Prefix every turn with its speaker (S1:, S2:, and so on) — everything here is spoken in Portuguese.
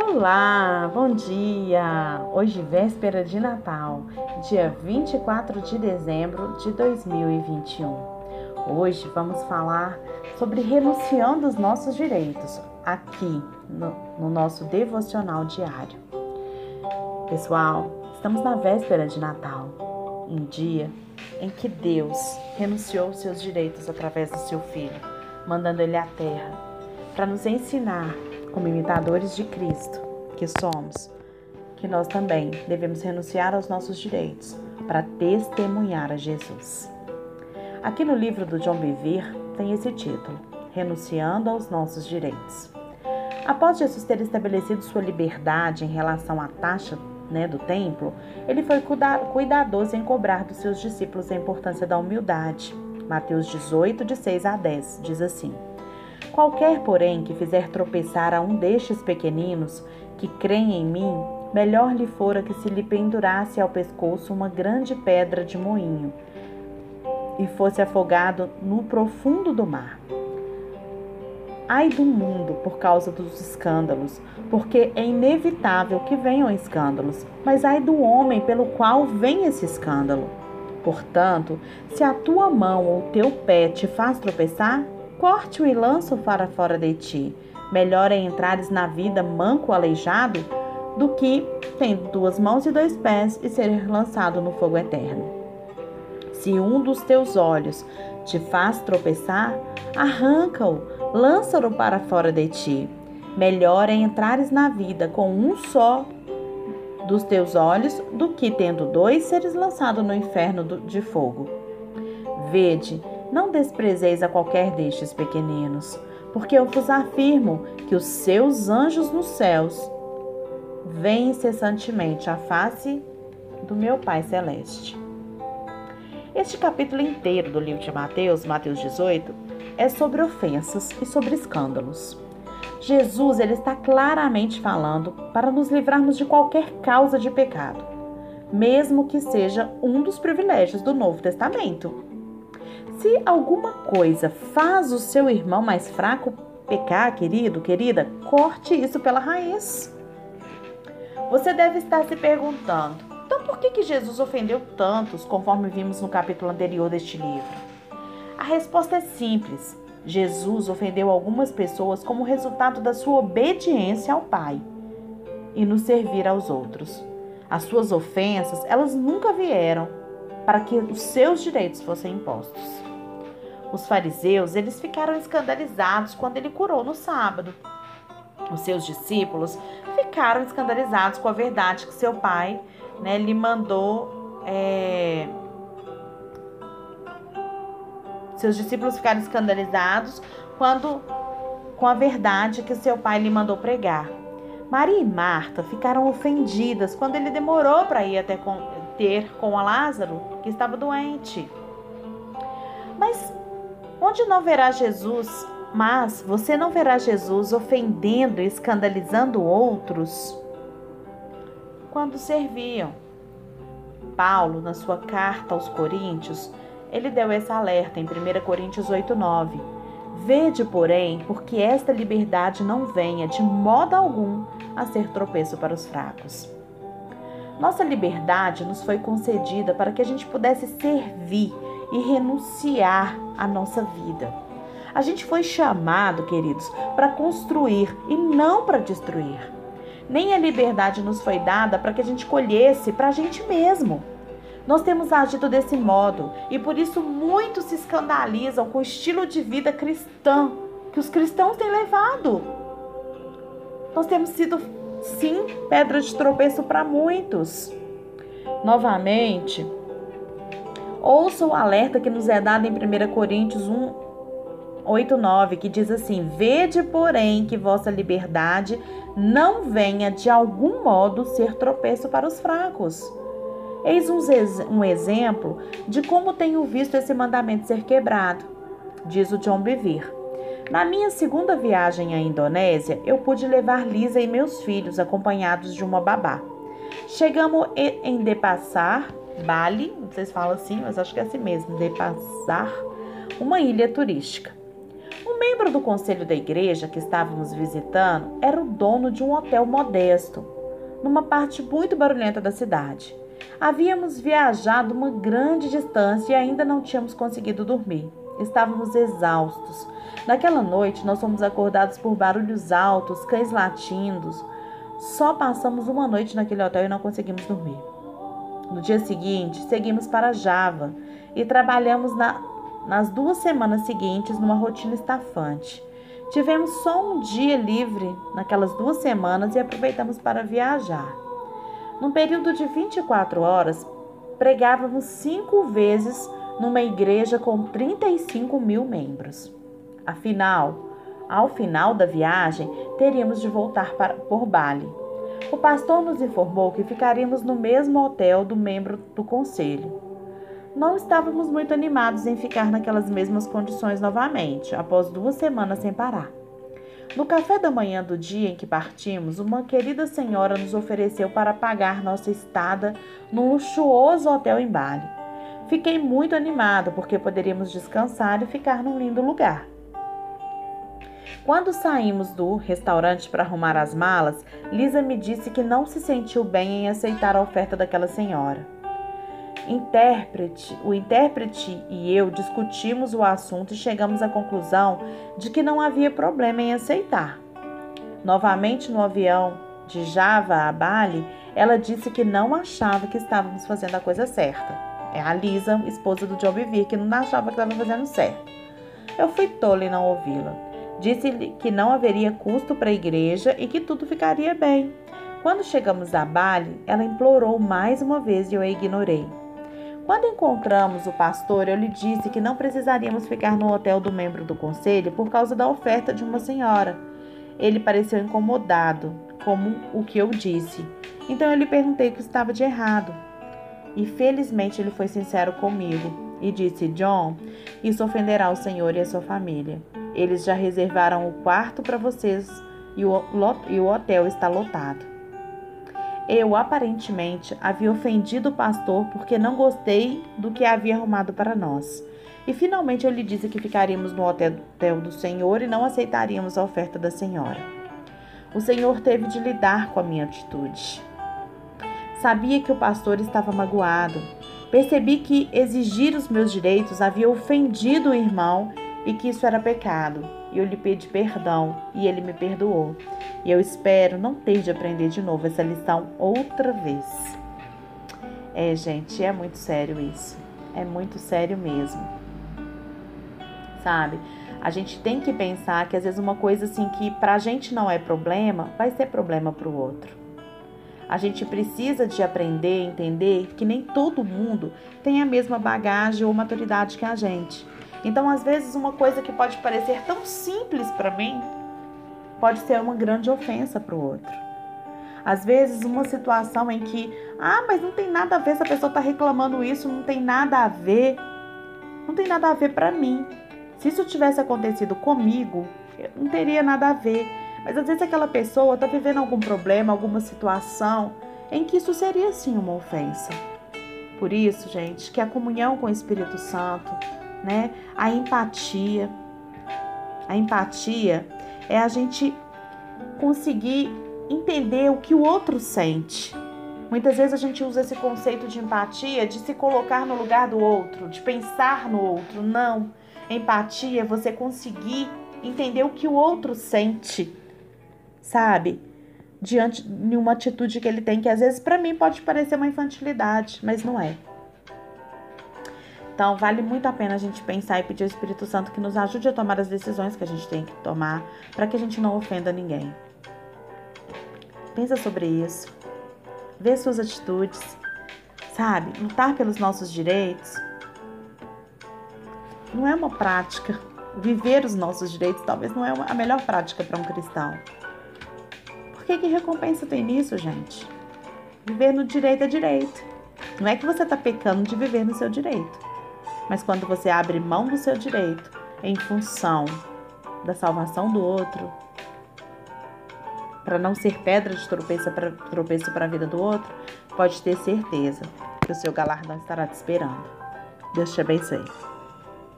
S1: Olá, bom dia! Hoje, véspera de Natal, dia 24 de dezembro de 2021. Hoje vamos falar sobre renunciando os nossos direitos aqui no, no nosso devocional diário. Pessoal, estamos na véspera de Natal, um dia em que Deus renunciou seus direitos através do seu Filho, mandando ele à terra para nos ensinar como imitadores de Cristo que somos, que nós também devemos renunciar aos nossos direitos para testemunhar a Jesus. Aqui no livro do John Bevere tem esse título: Renunciando aos nossos direitos. Após Jesus ter estabelecido sua liberdade em relação à taxa né, do templo, ele foi cuidadoso em cobrar dos seus discípulos a importância da humildade. Mateus 18, de 6 a 10, diz assim: Qualquer, porém, que fizer tropeçar a um destes pequeninos que creem em mim, melhor lhe fora que se lhe pendurasse ao pescoço uma grande pedra de moinho e fosse afogado no profundo do mar. Ai do mundo por causa dos escândalos, porque é inevitável que venham escândalos, mas ai do homem pelo qual vem esse escândalo. Portanto, se a tua mão ou teu pé te faz tropeçar, corte-o e lança-o para fora de ti. Melhor é entrares na vida manco aleijado do que tendo duas mãos e dois pés e ser lançado no fogo eterno. Se um dos teus olhos te faz tropeçar, arranca-o, lança-o para fora de ti. Melhor é entrares na vida com um só dos teus olhos do que tendo dois seres lançado no inferno de fogo. Vede, não desprezeis a qualquer destes pequeninos, porque eu vos afirmo que os seus anjos nos céus veem incessantemente a face do meu Pai Celeste. Este capítulo inteiro do livro de Mateus, Mateus 18, é sobre ofensas e sobre escândalos. Jesus ele está claramente falando para nos livrarmos de qualquer causa de pecado, mesmo que seja um dos privilégios do Novo Testamento. Se alguma coisa faz o seu irmão mais fraco pecar, querido, querida, corte isso pela raiz. Você deve estar se perguntando: então, por que, que Jesus ofendeu tantos, conforme vimos no capítulo anterior deste livro? A resposta é simples. Jesus ofendeu algumas pessoas como resultado da sua obediência ao Pai e no servir aos outros. As suas ofensas, elas nunca vieram para que os seus direitos fossem impostos. Os fariseus, eles ficaram escandalizados quando ele curou no sábado. Os seus discípulos ficaram escandalizados com a verdade que seu pai né, lhe mandou. É... Seus discípulos ficaram escandalizados quando com a verdade que seu pai lhe mandou pregar. Maria e Marta ficaram ofendidas quando ele demorou para ir até com, ter com Lázaro, que estava doente. Onde não verá Jesus, mas você não verá Jesus ofendendo e escandalizando outros quando serviam. Paulo, na sua carta aos Coríntios, ele deu esse alerta em 1 Coríntios 8:9. Vede, porém, porque esta liberdade não venha de modo algum a ser tropeço para os fracos. Nossa liberdade nos foi concedida para que a gente pudesse servir e renunciar à nossa vida. A gente foi chamado, queridos, para construir e não para destruir nem a liberdade nos foi dada para que a gente colhesse para a gente mesmo. Nós temos agido desse modo e por isso muitos se escandalizam com o estilo de vida cristão que os cristãos têm levado. Nós temos sido, sim, pedra de tropeço para muitos. Novamente, ouça o alerta que nos é dado em 1 Coríntios 1, 8, 9, que diz assim: Vede, porém, que vossa liberdade não venha de algum modo ser tropeço para os fracos. Eis um, exemplo de como tenho visto esse mandamento ser quebrado, diz o John Bevere. Na minha segunda viagem à Indonésia, eu pude levar Lisa e meus filhos acompanhados de uma babá. Chegamos em Depassar, Bali, não sei se fala assim, mas acho que é assim mesmo, Depassar, uma ilha turística Um membro do conselho da igreja que estávamos visitando era o dono de um hotel modesto, numa parte muito barulhenta da cidade. Havíamos viajado uma grande distância e ainda não tínhamos conseguido dormir. Estávamos exaustos. Naquela noite, nós fomos acordados por barulhos altos, cães latindo. Só passamos uma noite naquele hotel e não conseguimos dormir. No dia seguinte, seguimos para Java e trabalhamos na, nas duas semanas seguintes numa rotina estafante. Tivemos só um dia livre naquelas duas semanas e aproveitamos para viajar. Num período de 24 horas, pregávamos cinco vezes numa igreja com 35 mil membros. Afinal, ao final da viagem, teríamos de voltar para, por Bali. O pastor nos informou que ficaríamos no mesmo hotel do membro do conselho. Não estávamos muito animados em ficar naquelas mesmas condições novamente, após duas semanas sem parar. No café da manhã do dia em que partimos, uma querida senhora nos ofereceu para pagar nossa estada num luxuoso hotel em Bali. Fiquei muito animado porque poderíamos descansar e ficar num lindo lugar. Quando saímos do restaurante para arrumar as malas, Lisa me disse que não se sentiu bem em aceitar a oferta daquela senhora. Intérprete, o intérprete e eu discutimos o assunto e chegamos à conclusão de que não havia problema em aceitar. Novamente no avião de Java a Bali, ela disse que não achava que estávamos fazendo a coisa certa. É a Lisa, esposa do John Bevere, que não achava que estava fazendo certo. Eu fui tola em não ouvi-la. Disse-lhe que não haveria custo para a igreja e que tudo ficaria bem. Quando chegamos a Bali, ela implorou mais uma vez e eu a ignorei. Quando encontramos o pastor, eu lhe disse que não precisaríamos ficar no hotel do membro do conselho por causa da oferta de uma senhora. Ele pareceu incomodado, como o que eu disse. Então eu lhe perguntei o que estava de errado. E felizmente ele foi sincero comigo e disse: John, isso ofenderá o Senhor e a sua família. Eles já reservaram o quarto para vocês e o, e o hotel está lotado. Eu aparentemente havia ofendido o pastor porque não gostei do que havia arrumado para nós. E finalmente eu lhe disse que ficaríamos no hotel do Senhor e não aceitaríamos a oferta da senhora. O Senhor teve de lidar com a minha atitude. Sabia que o pastor estava magoado. Percebi que exigir os meus direitos havia ofendido o irmão e que isso era pecado. E eu lhe pedi perdão e ele me perdoou. E eu espero não ter de aprender de novo essa lição outra vez. É, gente, é muito sério isso. É muito sério mesmo. Sabe? A gente tem que pensar que às vezes uma coisa assim que pra gente não é problema, vai ser problema pro outro. A gente precisa de aprender, entender que nem todo mundo tem a mesma bagagem ou maturidade que a gente. Então, às vezes, uma coisa que pode parecer tão simples para mim pode ser uma grande ofensa para o outro. Às vezes, uma situação em que, ah, mas não tem nada a ver, essa pessoa está reclamando isso, não tem nada a ver. Não tem nada a ver para mim. Se isso tivesse acontecido comigo, não teria nada a ver. Mas às vezes aquela pessoa está vivendo algum problema, alguma situação em que isso seria sim uma ofensa. Por isso, gente, que a comunhão com o Espírito Santo, né? A empatia. A empatia é a gente conseguir entender o que o outro sente. Muitas vezes a gente usa esse conceito de empatia de se colocar no lugar do outro, de pensar no outro. Não. Empatia é você conseguir entender o que o outro sente, sabe? Diante de uma atitude que ele tem, que às vezes para mim pode parecer uma infantilidade, mas não é. Então, vale muito a pena a gente pensar e pedir ao Espírito Santo que nos ajude a tomar as decisões que a gente tem que tomar para que a gente não ofenda ninguém. Pensa sobre isso. Vê suas atitudes. Sabe? Lutar pelos nossos direitos não é uma prática. Viver os nossos direitos talvez não é a melhor prática para um cristão. Por que, que recompensa tem nisso, gente? Viver no direito é direito. Não é que você está pecando de viver no seu direito. Mas quando você abre mão do seu direito em função da salvação do outro, para não ser pedra de tropeço para a vida do outro, pode ter certeza que o seu galardão estará te esperando. Deus te abençoe.